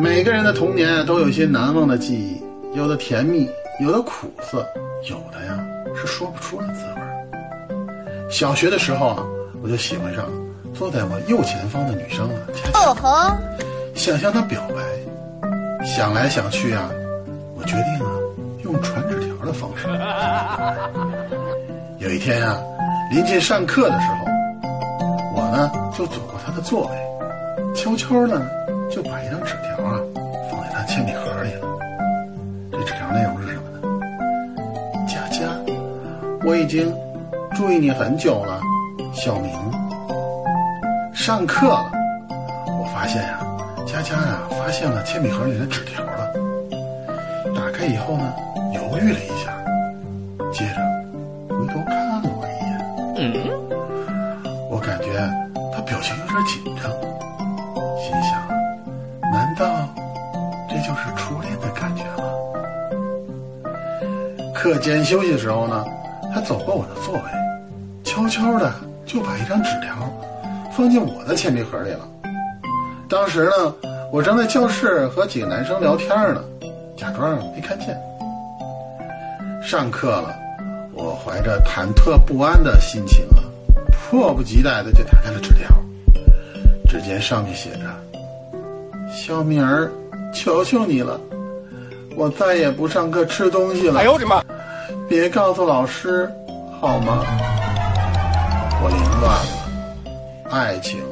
每个人的童年都有一些难忘的记忆，有的甜蜜，有的苦涩，有的呀是说不出的滋味儿。小学的时候啊，我就喜欢上坐在我右前方的女生了，哦吼，想向她表白。想来想去啊，我决定啊用传纸条的方式。有一天啊，临近上课的时候，我呢就走过她的座位，悄悄的就把一张纸条啊放在他铅笔盒里了。这纸条内容是什么呢？佳佳，我已经注意你很久了，小明。上课了，我发现呀、佳佳呀、发现了铅笔盒里的纸条了。打开以后呢，犹豫了一下，接着回头看了我一眼。我感觉他表情有点紧张，心想：难道这就是初恋的感觉吗？课间休息的时候呢，他走过我的座位，悄悄的就把一张纸条放进我的铅笔盒里了。当时呢，我正在教室和几个男生聊天呢，假装没看见。上课了，我怀着忐忑不安的心情啊，迫不及待的就打开了纸条。只见上面写着：“小明儿，求求你了，我再也不上课吃东西了。”哎呦我的妈！别告诉老师，好吗？我凌乱了，爱情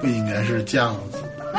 不应该是这样子的。